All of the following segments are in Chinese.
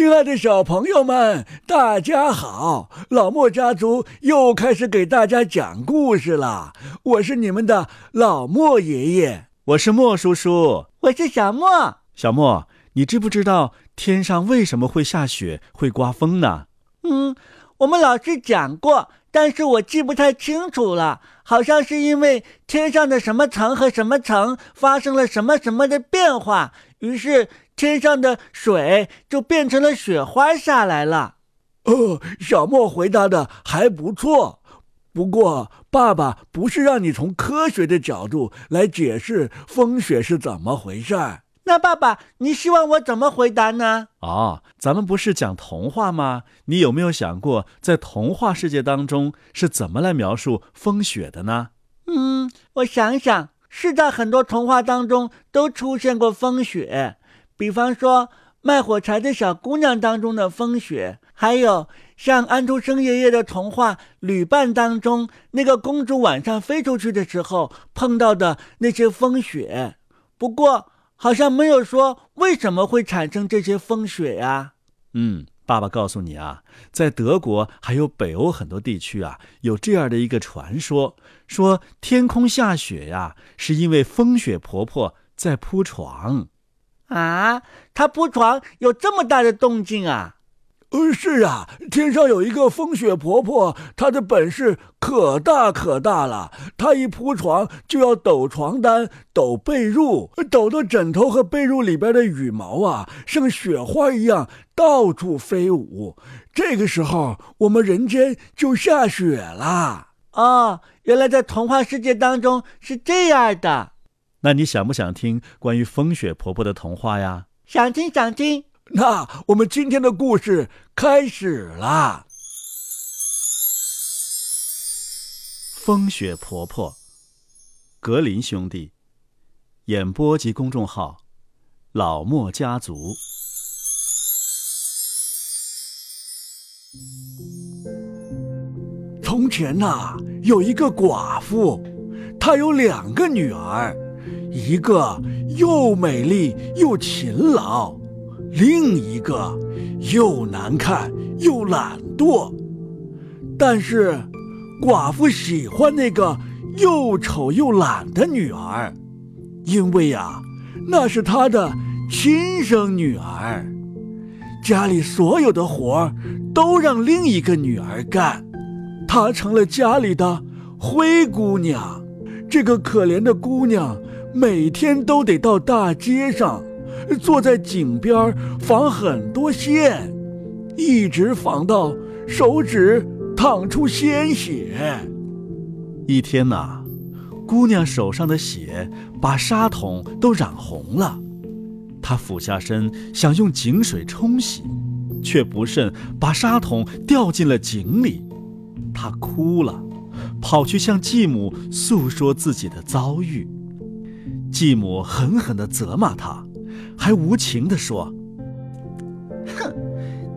亲爱的小朋友们，大家好！老莫家族又开始给大家讲故事了。我是你们的老莫爷爷，我是莫叔叔，我是小莫。小莫，你知不知道天上为什么会下雪、会刮风呢？嗯，我们老师讲过，但是我记不太清楚了。好像是因为天上的什么层和什么层发生了什么什么的变化，于是。天上的水就变成了雪花下来了。哦，小莫回答的还不错。不过，爸爸不是让你从科学的角度来解释风雪是怎么回事儿。那爸爸，你希望我怎么回答呢？哦，咱们不是讲童话吗？你有没有想过，在童话世界当中是怎么来描述风雪的呢？嗯，我想想，是在很多童话当中都出现过风雪。比方说卖火柴的小姑娘当中的风雪，还有像安徒生爷爷的童话《旅伴》当中那个公主晚上飞出去的时候碰到的那些风雪。不过好像没有说为什么会产生这些风雪呀？嗯，爸爸告诉你啊，在德国还有北欧很多地区啊，有这样的一个传说：说天空下雪呀，是因为风雪婆婆在铺床。啊，她铺床有这么大的动静啊！呃，是啊，天上有一个风雪婆婆，她的本事可大可大了。她一铺床就要抖床单、抖被褥，抖得枕头和被褥里边的羽毛啊，像雪花一样到处飞舞。这个时候，我们人间就下雪了。哦，原来在童话世界当中是这样的。那你想不想听关于风雪婆婆的童话呀？想听，想听。那我们今天的故事开始啦。风雪婆婆，格林兄弟，演播及公众号，老莫家族。从前呐，有一个寡妇，她有两个女儿。一个又美丽又勤劳，另一个又难看又懒惰。但是，寡妇喜欢那个又丑又懒的女儿，因为呀，那是她的亲生女儿。家里所有的活儿都让另一个女儿干，她成了家里的灰姑娘。这个可怜的姑娘。每天都得到大街上，坐在井边纺很多线，一直纺到手指淌出鲜血。一天呐，姑娘手上的血把纱筒都染红了，她俯下身想用井水冲洗，却不慎把纱筒掉进了井里。她哭了，跑去向继母诉说自己的遭遇。继母狠狠地责骂他，还无情地说：“哼，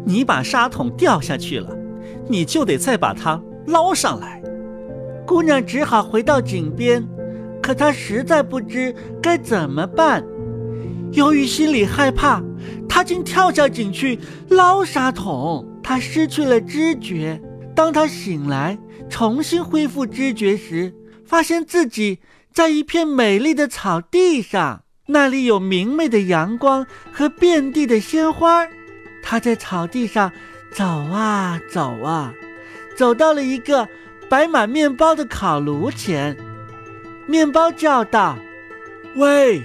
你把沙桶掉下去了，你就得再把它捞上来。”姑娘只好回到井边，可她实在不知该怎么办。由于心里害怕，她竟跳下井去捞沙桶。她失去了知觉。当她醒来，重新恢复知觉时，发现自己。在一片美丽的草地上，那里有明媚的阳光和遍地的鲜花。他在草地上走啊走啊，走到了一个摆满面包的烤炉前。面包叫道：“喂，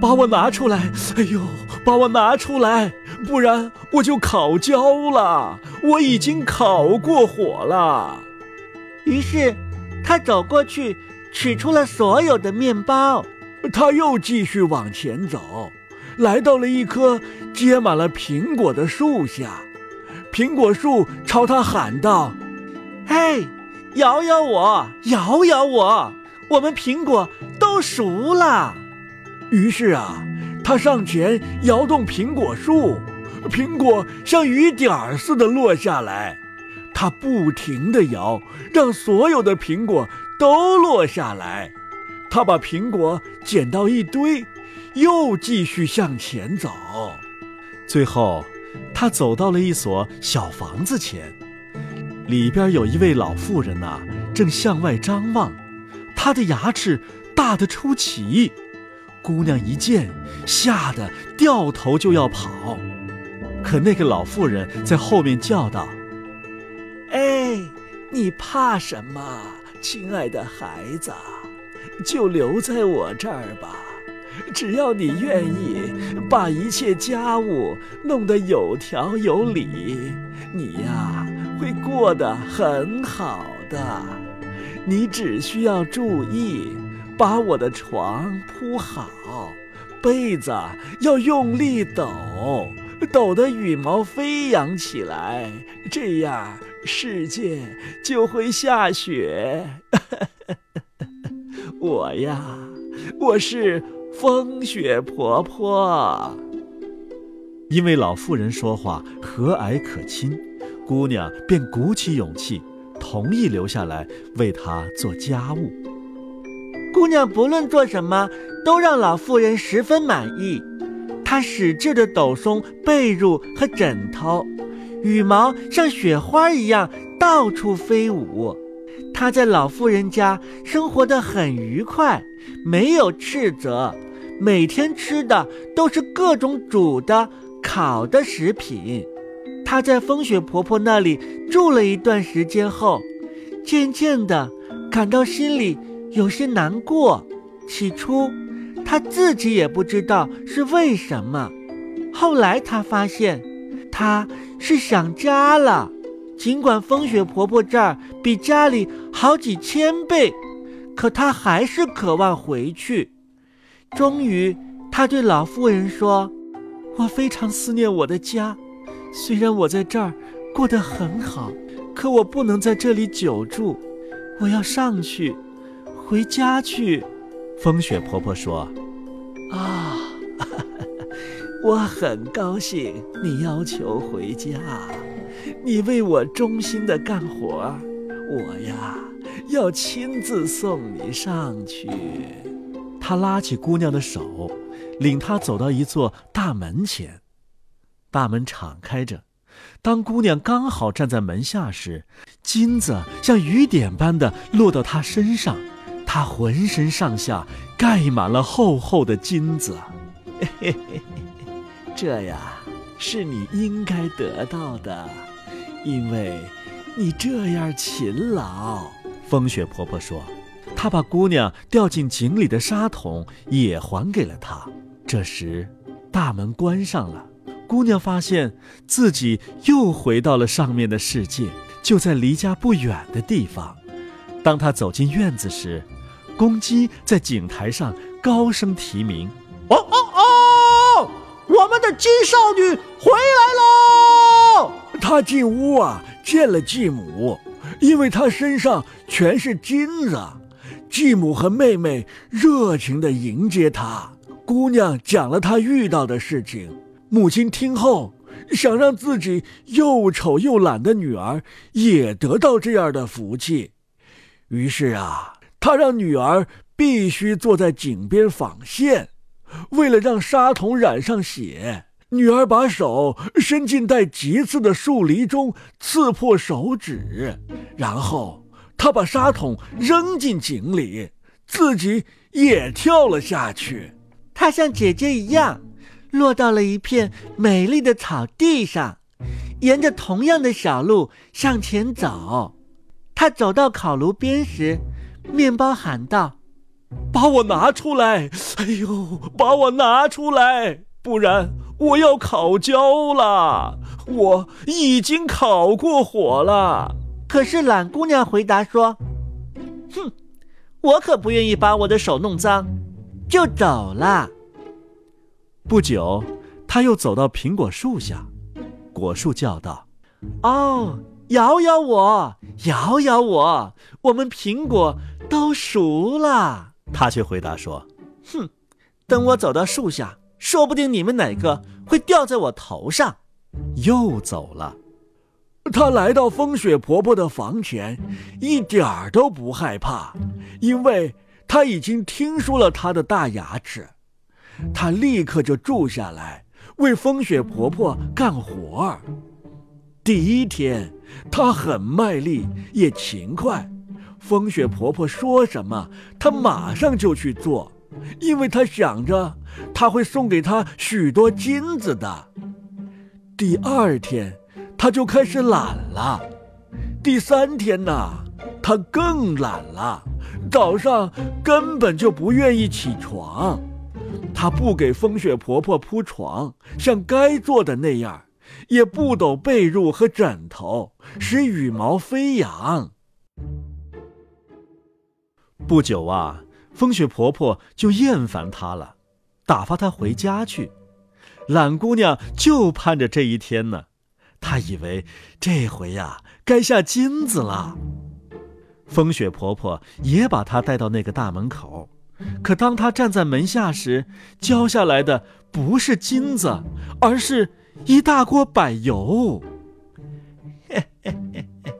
把我拿出来！哎呦，把我拿出来，不然我就烤焦了。我已经烤过火了。”于是，他走过去。取出了所有的面包，他又继续往前走，来到了一棵结满了苹果的树下。苹果树朝他喊道：“嘿，摇摇我，摇摇我，我们苹果都熟了。”于是啊，他上前摇动苹果树，苹果像雨点儿似的落下来。他不停地摇，让所有的苹果。都落下来，他把苹果捡到一堆，又继续向前走。最后，他走到了一所小房子前，里边有一位老妇人呐，正向外张望，她的牙齿大得出奇。姑娘一见，吓得掉头就要跑，可那个老妇人在后面叫道：“哎，你怕什么，亲爱的孩子？就留在我这儿吧。只要你愿意把一切家务弄得有条有理，你呀会过得很好的。你只需要注意。”把我的床铺好，被子要用力抖，抖得羽毛飞扬起来，这样世界就会下雪。我呀，我是风雪婆婆。因为老妇人说话和蔼可亲，姑娘便鼓起勇气，同意留下来为她做家务。姑娘不论做什么，都让老妇人十分满意。她使劲地抖松被褥和枕头，羽毛像雪花一样到处飞舞。她在老妇人家生活得很愉快，没有斥责，每天吃的都是各种煮的、烤的食品。她在风雪婆婆那里住了一段时间后，渐渐的感到心里。有些难过，起初他自己也不知道是为什么。后来他发现，他是想家了。尽管风雪婆婆这儿比家里好几千倍，可她还是渴望回去。终于，她对老妇人说：“我非常思念我的家，虽然我在这儿过得很好，可我不能在这里久住，我要上去。”回家去，风雪婆婆说：“啊，我很高兴你要求回家，你为我忠心的干活，我呀要亲自送你上去。”他拉起姑娘的手，领她走到一座大门前，大门敞开着。当姑娘刚好站在门下时，金子像雨点般的落到她身上。他浑身上下盖满了厚厚的金子，嘿嘿嘿这呀是你应该得到的，因为你这样勤劳。风雪婆婆说：“她把姑娘掉进井里的沙桶也还给了她。”这时，大门关上了，姑娘发现自己又回到了上面的世界，就在离家不远的地方。当她走进院子时，公鸡在井台上高声啼鸣：“哦哦哦，我们的鸡少女回来喽！”她进屋啊，见了继母，因为她身上全是金子。继母和妹妹热情地迎接她。姑娘讲了她遇到的事情。母亲听后，想让自己又丑又懒的女儿也得到这样的福气，于是啊。他让女儿必须坐在井边纺线，为了让沙桶染上血，女儿把手伸进带棘刺的树篱中，刺破手指，然后她把沙桶扔进井里，自己也跳了下去。她像姐姐一样，落到了一片美丽的草地上，沿着同样的小路向前走。她走到烤炉边时。面包喊道：“把我拿出来！哎呦，把我拿出来，不然我要烤焦了。我已经烤过火了。”可是懒姑娘回答说：“哼，我可不愿意把我的手弄脏。”就走了。不久，他又走到苹果树下，果树叫道：“哦，摇摇我，摇摇我，我们苹果。”都熟了，他却回答说：“哼，等我走到树下，说不定你们哪个会掉在我头上。”又走了。他来到风雪婆婆的房前，一点儿都不害怕，因为他已经听说了她的大牙齿。他立刻就住下来，为风雪婆婆干活儿。第一天，她很卖力，也勤快。风雪婆婆说什么，她马上就去做，因为他想着他会送给他许多金子的。第二天，他就开始懒了。第三天呢，他更懒了，早上根本就不愿意起床。他不给风雪婆婆铺床，像该做的那样，也不抖被褥和枕头，使羽毛飞扬。不久啊，风雪婆婆就厌烦她了，打发她回家去。懒姑娘就盼着这一天呢，她以为这回呀该下金子了。风雪婆婆也把她带到那个大门口，可当她站在门下时，浇下来的不是金子，而是一大锅柏油。嘿嘿嘿嘿，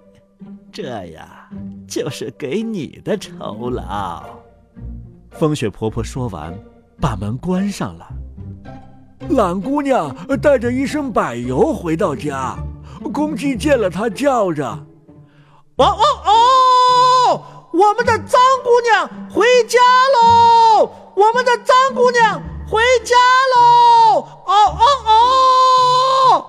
这呀。就是给你的酬劳。风雪婆婆说完，把门关上了。懒姑娘带着一身柏油回到家，公鸡见了她，叫着：“哦哦哦，我们的脏姑娘回家喽！我们的脏姑娘回家喽！哦哦哦！”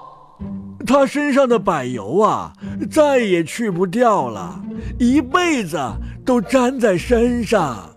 她身上的柏油啊，再也去不掉了。一辈子都粘在身上。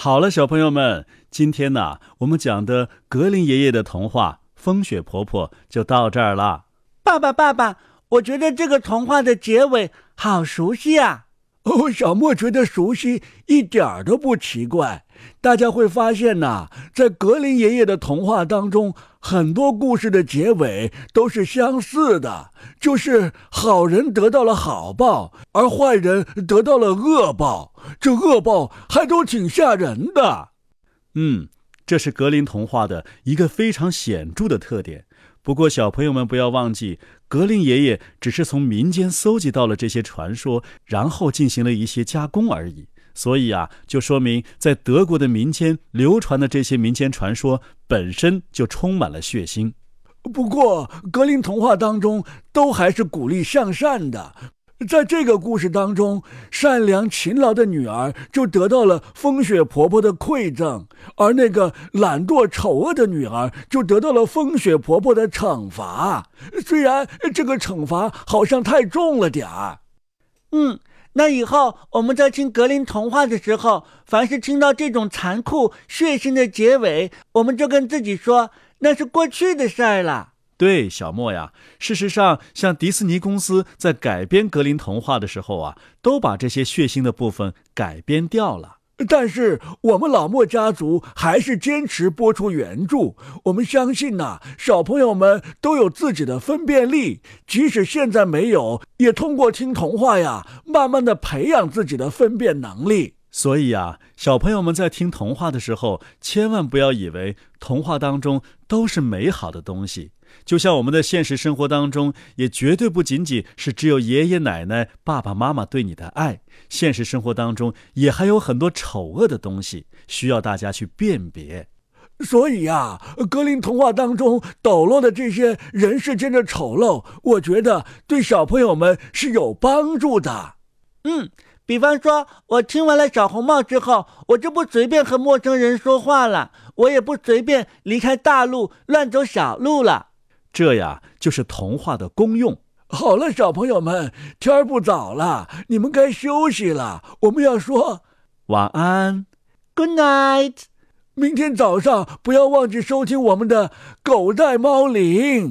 好了，小朋友们，今天呢，我们讲的格林爷爷的童话《风雪婆婆》就到这儿了。爸爸，爸爸，我觉得这个童话的结尾好熟悉啊！哦，小莫觉得熟悉一点儿都不奇怪。大家会发现呐，在格林爷爷的童话当中，很多故事的结尾都是相似的，就是好人得到了好报，而坏人得到了恶报。这恶报还都挺吓人的。嗯，这是格林童话的一个非常显著的特点。不过，小朋友们不要忘记，格林爷爷只是从民间搜集到了这些传说，然后进行了一些加工而已。所以啊，就说明在德国的民间流传的这些民间传说本身就充满了血腥。不过，格林童话当中都还是鼓励向善的。在这个故事当中，善良勤劳的女儿就得到了风雪婆婆的馈赠，而那个懒惰丑恶的女儿就得到了风雪婆婆的惩罚。虽然这个惩罚好像太重了点儿。嗯。那以后我们在听格林童话的时候，凡是听到这种残酷血腥的结尾，我们就跟自己说那是过去的事儿了。对，小莫呀，事实上，像迪士尼公司在改编格林童话的时候啊，都把这些血腥的部分改编掉了。但是我们老莫家族还是坚持播出原著。我们相信呐，小朋友们都有自己的分辨力，即使现在没有，也通过听童话呀，慢慢的培养自己的分辨能力。所以啊，小朋友们在听童话的时候，千万不要以为童话当中都是美好的东西。就像我们的现实生活当中，也绝对不仅仅是只有爷爷奶奶、爸爸妈妈对你的爱。现实生活当中也还有很多丑恶的东西，需要大家去辨别。所以呀，格林童话当中抖落的这些人世间的丑陋，我觉得对小朋友们是有帮助的。嗯，比方说，我听完了小红帽之后，我就不随便和陌生人说话了，我也不随便离开大路乱走小路了。这呀，就是童话的功用。好了，小朋友们，天儿不早了，你们该休息了。我们要说晚安，Good night。明天早上不要忘记收听我们的《狗带猫铃》。